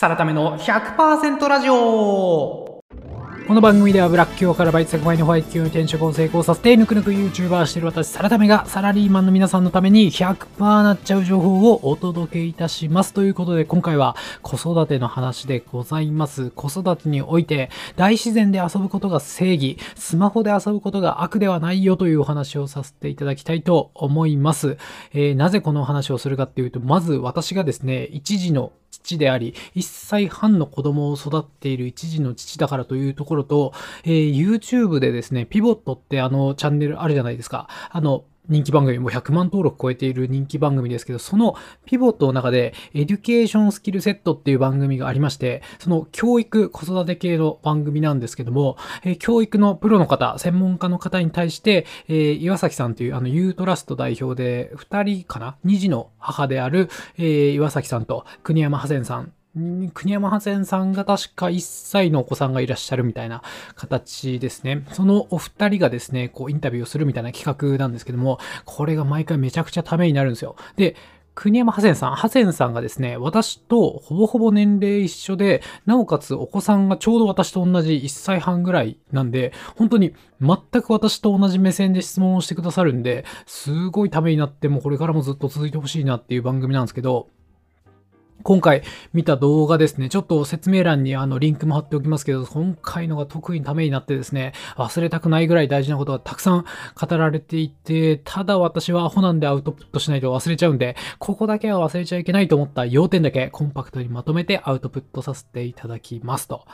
サラタメの100%ラジオ。この番組ではブラック企業からバイト先前にホワイト企業に転職を成功させてぬくぬく YouTuber してる私サラタメがサラリーマンの皆さんのために100%なっちゃう情報をお届けいたします。ということで今回は子育ての話でございます。子育てにおいて大自然で遊ぶことが正義スマホで遊ぶことが悪ではないよというお話をさせていただきたいと思います、えー、なぜこの話をするかっていうとまず私がですね一児の父であり、1歳半の子供を育っている一児の父だからというところと、えー、YouTube でですね、 PIVOTってあのチャンネルあるじゃないですか。あの、人気番組、もう100万登録超えている人気番組ですけど、その PIVOTの中で、エデュケーションスキルセットっていう番組がありまして、その教育、子育て系の番組なんですけども、え、教育のプロの方、専門家の方に対して、えー、岩崎さんというあのユートラスト代表で、2人かな ?2 児の母である、えー、岩崎さんと国山ハセンさん国山ハセンさんが確か1歳のお子さんがいらっしゃるみたいな形ですね。そのお二人がですね、こうインタビューをするみたいな企画なんですけども、これが毎回めちゃくちゃためになるんですよ。で、国山ハセンさん、ハセンさんがですね、私とほぼほぼ年齢一緒で、なおかつお子さんがちょうど私と同じ1歳半ぐらいなんで、本当に全く私と同じ目線で質問をしてくださるんで、すごいためになって、もうこれからもずっと続いてほしいなっていう番組なんですけど、今回見た動画ですね、ちょっと説明欄にあのリンクも貼っておきますけど、今回のが特にためになってですね、忘れたくないぐらい大事なことがたくさん語られていて、ただ私はアホなんでアウトプットしないと忘れちゃうんで、ここだけは忘れちゃいけないと思った要点だけコンパクトにまとめてアウトプットさせていただきますと。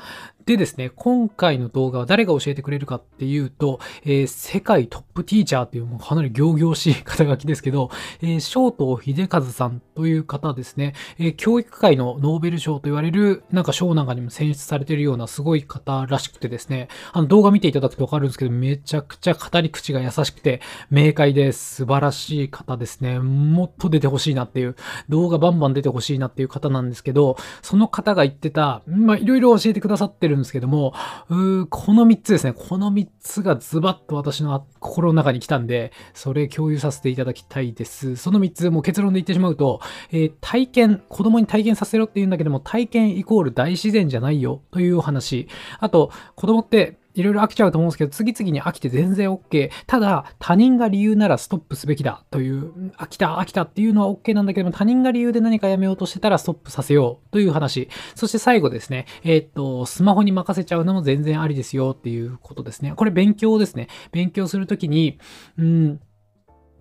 でですね、今回の動画は誰が教えてくれるかっていうと、えー、世界トップティーチャーっていうもうかなり行々しい肩書きですけど、えー、翔東秀和さんという方ですね、えー、教育界のノーベル賞と言われるなんか賞なんかにも選出されてるようなすごい方らしくてですね、あの動画見ていただくとわかるんですけど、めちゃくちゃ語り口が優しくて、明快で素晴らしい方ですね。もっと出てほしいなっていう、動画バンバン出てほしいなっていう方なんですけど、その方が言ってた、まあいろいろ教えてくださってるんですけども、うこの3つですね。この3つがズバッと私の心の中に来たんで、それ共有させていただきたいです。その3つ、もう結論で言ってしまうと、えー、体験、子供に体験させろって言うんだけども、体験イコール大自然じゃないよというお話。あと、子供っていろいろ飽きちゃうと思うんですけど、次々に飽きて全然 OK。ただ、他人が理由ならストップすべきだという、飽きた、飽きたっていうのは OK なんだけども、他人が理由で何かやめようとしてたらストップさせようという話。そして最後ですね、えー、っと、スマホに任せちゃうのも全然ありですよっていうことですね。これ勉強ですね。勉強するときに、うん、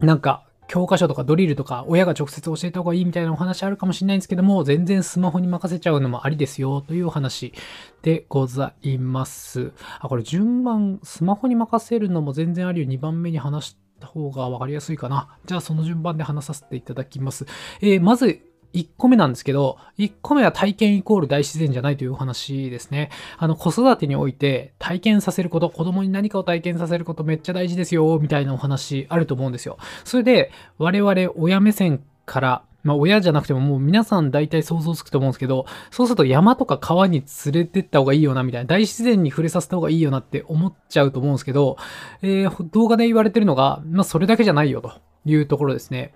なんか、教科書とかドリルとか親が直接教えた方がいいみたいなお話あるかもしれないんですけども、全然スマホに任せちゃうのもありですよというお話でございます。あ、これ順番、スマホに任せるのも全然ありよ。2番目に話した方がわかりやすいかな。じゃあその順番で話させていただきます。えー、まず1個目なんですけど、1個目は体験イコール大自然じゃないというお話ですね。あの、子育てにおいて体験させること、子供に何かを体験させることめっちゃ大事ですよ、みたいなお話あると思うんですよ。それで、我々親目線から、まあ親じゃなくてももう皆さん大体想像つくと思うんですけど、そうすると山とか川に連れてった方がいいよなみたいな、大自然に触れさせた方がいいよなって思っちゃうと思うんですけど、えー、動画で言われてるのが、まあそれだけじゃないよというところですね。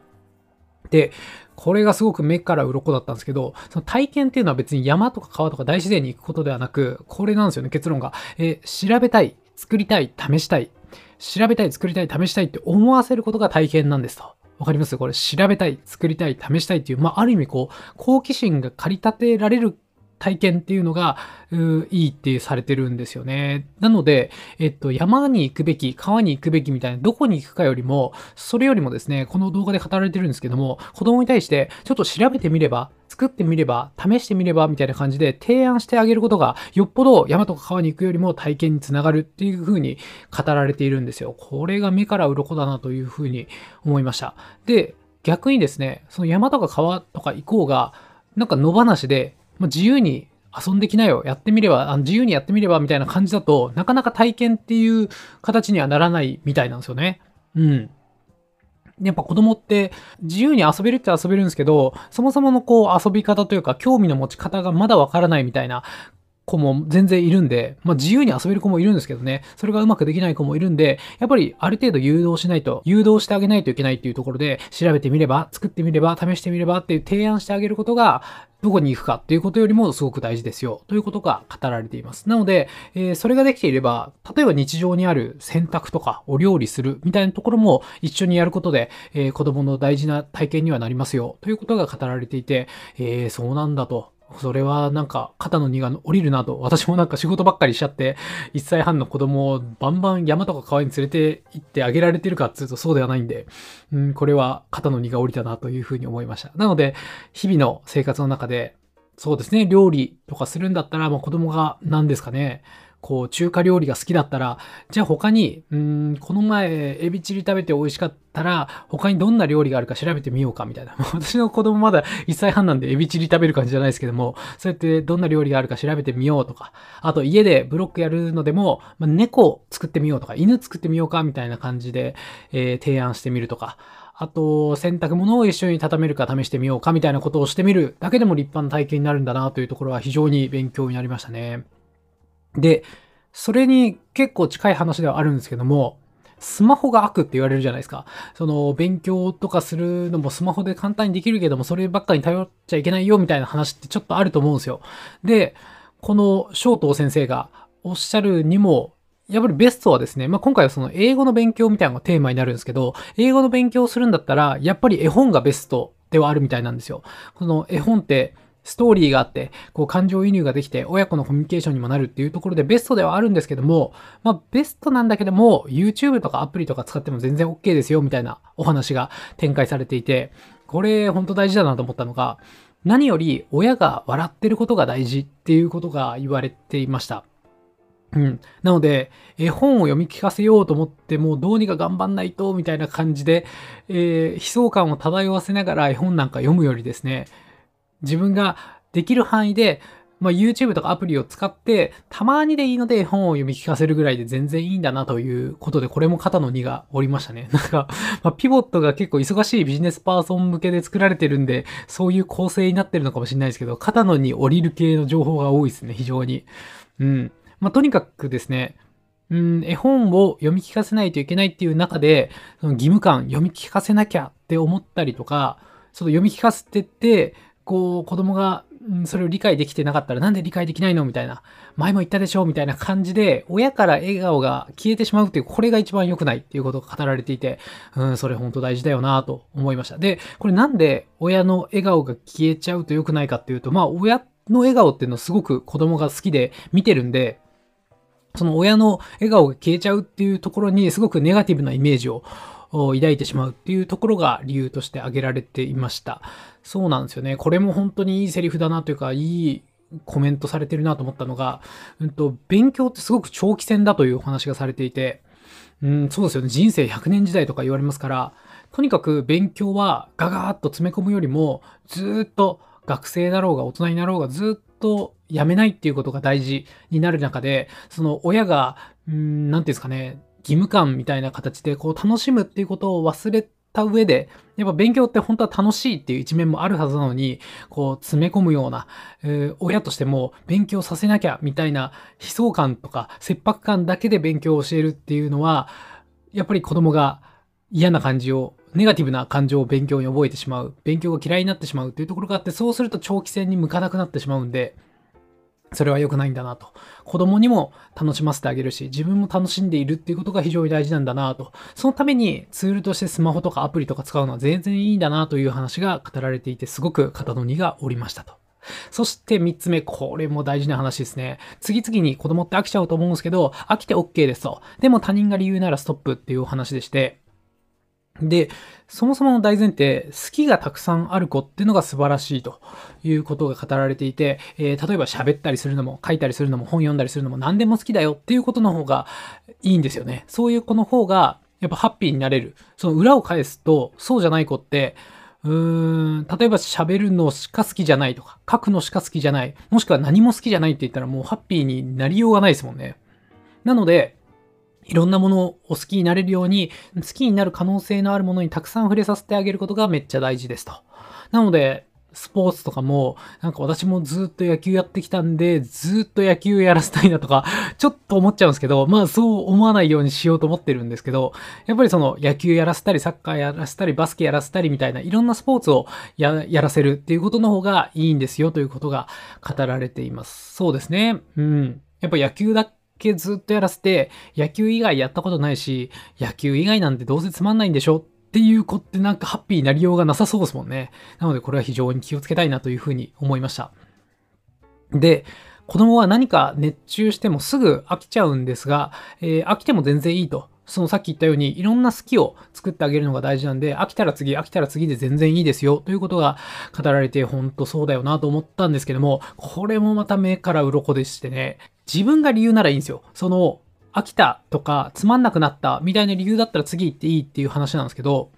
で、これがすごく目から鱗だったんですけど、その体験っていうのは別に山とか川とか大自然に行くことではなく、これなんですよね、結論が。え調べたい、作りたい、試したい。調べたい、作りたい、試したいって思わせることが体験なんですと。わかります？これ調べたい、作りたい、試したいっていう、まあ、ある意味こう、好奇心が駆り立てられる体験っていうのが、ういいってされてるんですよね。なので、えっと、山に行くべき、川に行くべきみたいな、どこに行くかよりも、それよりもですね、この動画で語られてるんですけども、子供に対して、ちょっと調べてみれば、作ってみれば、試してみれば、みたいな感じで提案してあげることが、よっぽど山とか川に行くよりも体験につながるっていう風に語られているんですよ。これが目から鱗だなという風に思いました。で、逆にですね、その山とか川とか行こうが、なんか野放しで、まあ、自由に遊んできなよ、やってみれば、あの自由にやってみればみたいな感じだとなかなか体験っていう形にはならないみたいなんですよね。うん。やっぱ子供って自由に遊べるって遊べるんですけど、そもそものこう遊び方というか興味の持ち方がまだわからないみたいな子も全然いるんで、まあ自由に遊べる子もいるんですけどね、それがうまくできない子もいるんで、やっぱりある程度誘導しないと、誘導してあげないといけないっていうところで、調べてみれば、作ってみれば、試してみればっていう提案してあげることが、どこに行くかっていうことよりもすごく大事ですよ。ということが語られています。なので、えー、それができていれば、例えば日常にある洗濯とかお料理するみたいなところも一緒にやることで、えー、子供の大事な体験にはなりますよ。ということが語られていて、えー、そうなんだと。それはなんか肩の荷が降りるなと。私もなんか仕事ばっかりしちゃって、1歳半の子供をバンバン山とか川に連れて行ってあげられてるかっつうとそうではないんで、うん、これは肩の荷が降りたなというふうに思いました。なので、日々の生活の中で、そうですね、料理とかするんだったら、まあ子供が何ですかね、こう、中華料理が好きだったら、じゃあ他に、うん、この前、エビチリ食べて美味しかったら、他にどんな料理があるか調べてみようか、みたいな。私の子供まだ1歳半なんでエビチリ食べる感じじゃないですけども、そうやってどんな料理があるか調べてみようとか、あと家でブロックやるのでも、まあ、猫作ってみようとか、犬作ってみようか、みたいな感じで、えー、提案してみるとか、あと、洗濯物を一緒に畳めるか試してみようかみたいなことをしてみるだけでも立派な体験になるんだなというところは非常に勉強になりましたね。で、それに結構近い話ではあるんですけども、スマホが悪って言われるじゃないですか。その、勉強とかするのもスマホで簡単にできるけども、そればっかに頼っちゃいけないよみたいな話ってちょっとあると思うんですよ。で、この翔東先生がおっしゃるにも、やっぱりベストはですね、まあ、今回はその英語の勉強みたいなのがテーマになるんですけど、英語の勉強をするんだったら、やっぱり絵本がベストではあるみたいなんですよ。この絵本って、ストーリーがあって、こう感情移入ができて、親子のコミュニケーションにもなるっていうところでベストではあるんですけども、まあベストなんだけども、YouTube とかアプリとか使っても全然 OK ですよみたいなお話が展開されていて、これ本当大事だなと思ったのが、何より親が笑ってることが大事っていうことが言われていました。うん。なので、絵本を読み聞かせようと思って、もどうにか頑張んないと、みたいな感じで、えー、悲壮感を漂わせながら絵本なんか読むよりですね、自分ができる範囲で、まあ、YouTube とかアプリを使って、たまにでいいので本を読み聞かせるぐらいで全然いいんだなということで、これも肩の荷が下りましたね。なんか、まあ、ピボットが結構忙しいビジネスパーソン向けで作られてるんで、そういう構成になってるのかもしれないですけど、肩の荷下りる系の情報が多いですね、非常に。うん。まあ、とにかくですね、うん、絵本を読み聞かせないといけないっていう中で、その義務感、読み聞かせなきゃって思ったりとか、その読み聞かせてって、こう、子供が、それを理解できてなかったらなんで理解できないのみたいな。前も言ったでしょみたいな感じで、親から笑顔が消えてしまうっていう、これが一番良くないっていうことが語られていて、うん、それ本当大事だよなと思いました。で、これなんで親の笑顔が消えちゃうと良くないかっていうと、まあ、親の笑顔っていうのすごく子供が好きで見てるんで、その親の笑顔が消えちゃうっていうところにすごくネガティブなイメージを抱いてしまうっていうところが理由として挙げられていました。そうなんですよね。これも本当にいいセリフだなというか、いいコメントされてるなと思ったのが、うんと、勉強ってすごく長期戦だというお話がされていて、うん、そうですよね。人生100年時代とか言われますから、とにかく勉強はガガーッと詰め込むよりも、ずっと学生だろうが大人になろうがずっとやめないっていうことが大事になる中で、その親が、うん、なていうんですかね、義務感みたいな形でこう楽しむっていうことを忘れた上で、やっぱ勉強って本当は楽しいっていう一面もあるはずなのに、こう詰め込むような、えー、親としても勉強させなきゃみたいな悲壮感とか切迫感だけで勉強を教えるっていうのは、やっぱり子供が嫌な感じを、ネガティブな感情を勉強に覚えてしまう、勉強が嫌いになってしまうっていうところがあって、そうすると長期戦に向かなくなってしまうんで、それは良くないんだなと。子供にも楽しませてあげるし、自分も楽しんでいるっていうことが非常に大事なんだなと。そのためにツールとしてスマホとかアプリとか使うのは全然いいんだなという話が語られていて、すごく肩の荷が下りましたと。そして3つ目、これも大事な話ですね。次々に子供って飽きちゃうと思うんですけど、飽きて OK ですと。でも他人が理由ならストップっていうお話でして、で、そもそもの大前提、好きがたくさんある子っていうのが素晴らしいということが語られていて、えー、例えば喋ったりするのも、書いたりするのも、本読んだりするのも何でも好きだよっていうことの方がいいんですよね。そういう子の方が、やっぱハッピーになれる。その裏を返すと、そうじゃない子って、うーん、例えば喋るのしか好きじゃないとか、書くのしか好きじゃない、もしくは何も好きじゃないって言ったらもうハッピーになりようがないですもんね。なので、いろんなものを好きになれるように、好きになる可能性のあるものにたくさん触れさせてあげることがめっちゃ大事ですと。なので、スポーツとかも、なんか私もずっと野球やってきたんで、ずっと野球やらせたいなとか、ちょっと思っちゃうんですけど、まあそう思わないようにしようと思ってるんですけど、やっぱりその野球やらせたり、サッカーやらせたり、バスケやらせたりみたいな、いろんなスポーツをやらせるっていうことの方がいいんですよということが語られています。そうですね。うん。やっぱ野球だけずっとやらせて、野球以外やったことないし、野球以外なんてどうせつまんないんでしょっていう子ってなんかハッピーになりようがなさそうですもんね。なのでこれは非常に気をつけたいなというふうに思いました。で、子供は何か熱中してもすぐ飽きちゃうんですが、えー、飽きても全然いいと。そのさっき言ったようにいろんな好きを作ってあげるのが大事なんで、飽きたら次、飽きたら次で全然いいですよということが語られて本当そうだよなと思ったんですけども、これもまた目から鱗でしてね、自分が理由ならいいんですよ。その飽きたとかつまんなくなったみたいな理由だったら次行っていいっていう話なんですけど、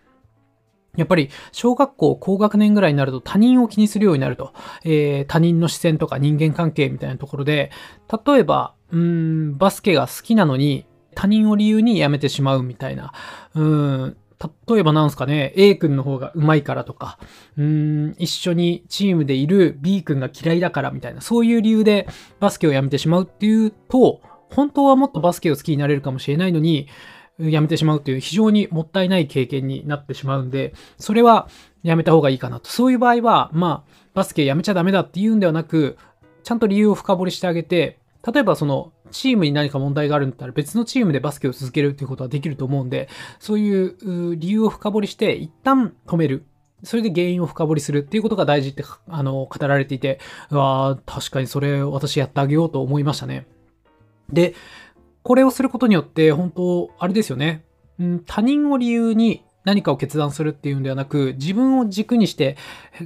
やっぱり小学校高学年ぐらいになると他人を気にするようになると。えー、他人の視線とか人間関係みたいなところで、例えば、うん、バスケが好きなのに他人を理由に辞めてしまうみたいな。うん、例えばなんすかね、A 君の方が上手いからとか、うーん、一緒にチームでいる B 君が嫌いだからみたいな、そういう理由でバスケを辞めてしまうっていうと、本当はもっとバスケを好きになれるかもしれないのに、やめてしまうという非常にもったいない経験になってしまうんで、それはやめた方がいいかなと。そういう場合は、まあ、バスケやめちゃダメだって言うんではなく、ちゃんと理由を深掘りしてあげて、例えばそのチームに何か問題があるんだったら別のチームでバスケを続けるっていうことはできると思うんで、そういう理由を深掘りして一旦止める。それで原因を深掘りするっていうことが大事って、あの、語られていて、うわ確かにそれ私やってあげようと思いましたね。で、これをすることによって、本当あれですよね。うん、他人を理由に何かを決断するっていうんではなく、自分を軸にして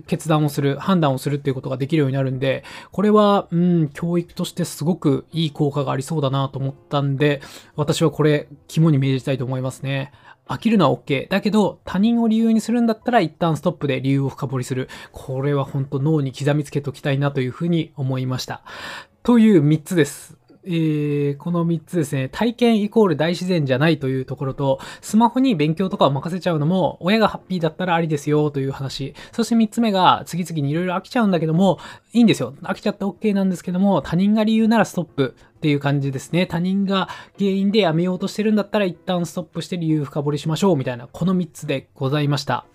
決断をする、判断をするっていうことができるようになるんで、これは、うん、教育としてすごくいい効果がありそうだなと思ったんで、私はこれ、肝に銘じたいと思いますね。飽きるのは OK。だけど、他人を理由にするんだったら一旦ストップで理由を深掘りする。これは本当脳に刻みつけときたいなというふうに思いました。という3つです。えー、この3つですね、体験イコール大自然じゃないというところと、スマホに勉強とかを任せちゃうのも、親がハッピーだったらありですよという話。そして3つ目が、次々にいろいろ飽きちゃうんだけども、いいんですよ。飽きちゃって OK なんですけども、他人が理由ならストップっていう感じですね。他人が原因でやめようとしてるんだったら、一旦ストップして理由深掘りしましょうみたいな、この3つでございました。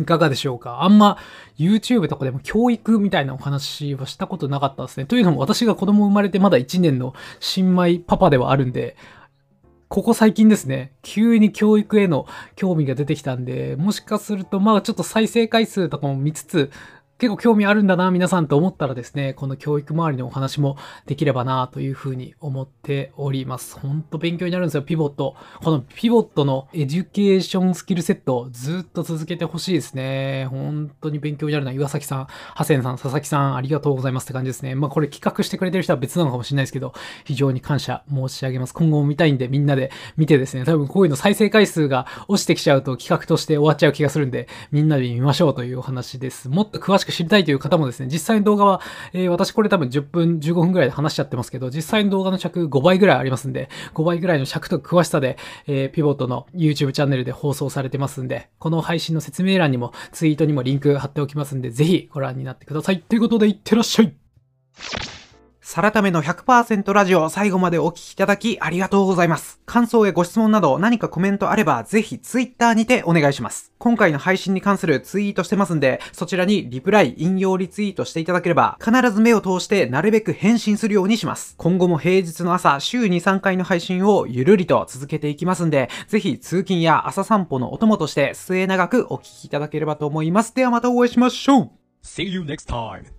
いかがでしょうか？あんま YouTube とかでも教育みたいなお話はしたことなかったですね。というのも私が子供生まれてまだ1年の新米パパではあるんで、ここ最近ですね、急に教育への興味が出てきたんで、もしかするとまあちょっと再生回数とかも見つつ、結構興味あるんだな、皆さんと思ったらですね、この教育周りのお話もできればな、というふうに思っております。ほんと勉強になるんですよ、ピボット。このピボットのエデュケーションスキルセット、ずっと続けてほしいですね。本当に勉強になるな。岩崎さん、ハセンさん、佐々木さん、ありがとうございますって感じですね。まあこれ企画してくれてる人は別なのかもしれないですけど、非常に感謝申し上げます。今後も見たいんで、みんなで見てですね、多分こういうの再生回数が落ちてきちゃうと企画として終わっちゃう気がするんで、みんなで見ましょうというお話です。もっと詳しく知りたいという方もですね、実際の動画は、えー、私これ多分10分、15分ぐらいで話しちゃってますけど、実際の動画の尺5倍ぐらいありますんで、5倍ぐらいの尺と詳しさで、えー、ピボットの YouTube チャンネルで放送されてますんで、この配信の説明欄にもツイートにもリンク貼っておきますんで、ぜひご覧になってください。ということで、いってらっしゃいサラタメの100%ラジオ最後までお聞きいただきありがとうございます。感想やご質問など何かコメントあればぜひ Twitter にてお願いします。今回の配信に関するツイートしてますんで、そちらにリプライ、引用リツイートしていただければ必ず目を通してなるべく返信するようにします。今後も平日の朝週2、3回の配信をゆるりと続けていきますんで、ぜひ通勤や朝散歩のお供として末永くお聞きいただければと思います。ではまたお会いしましょう See you next time!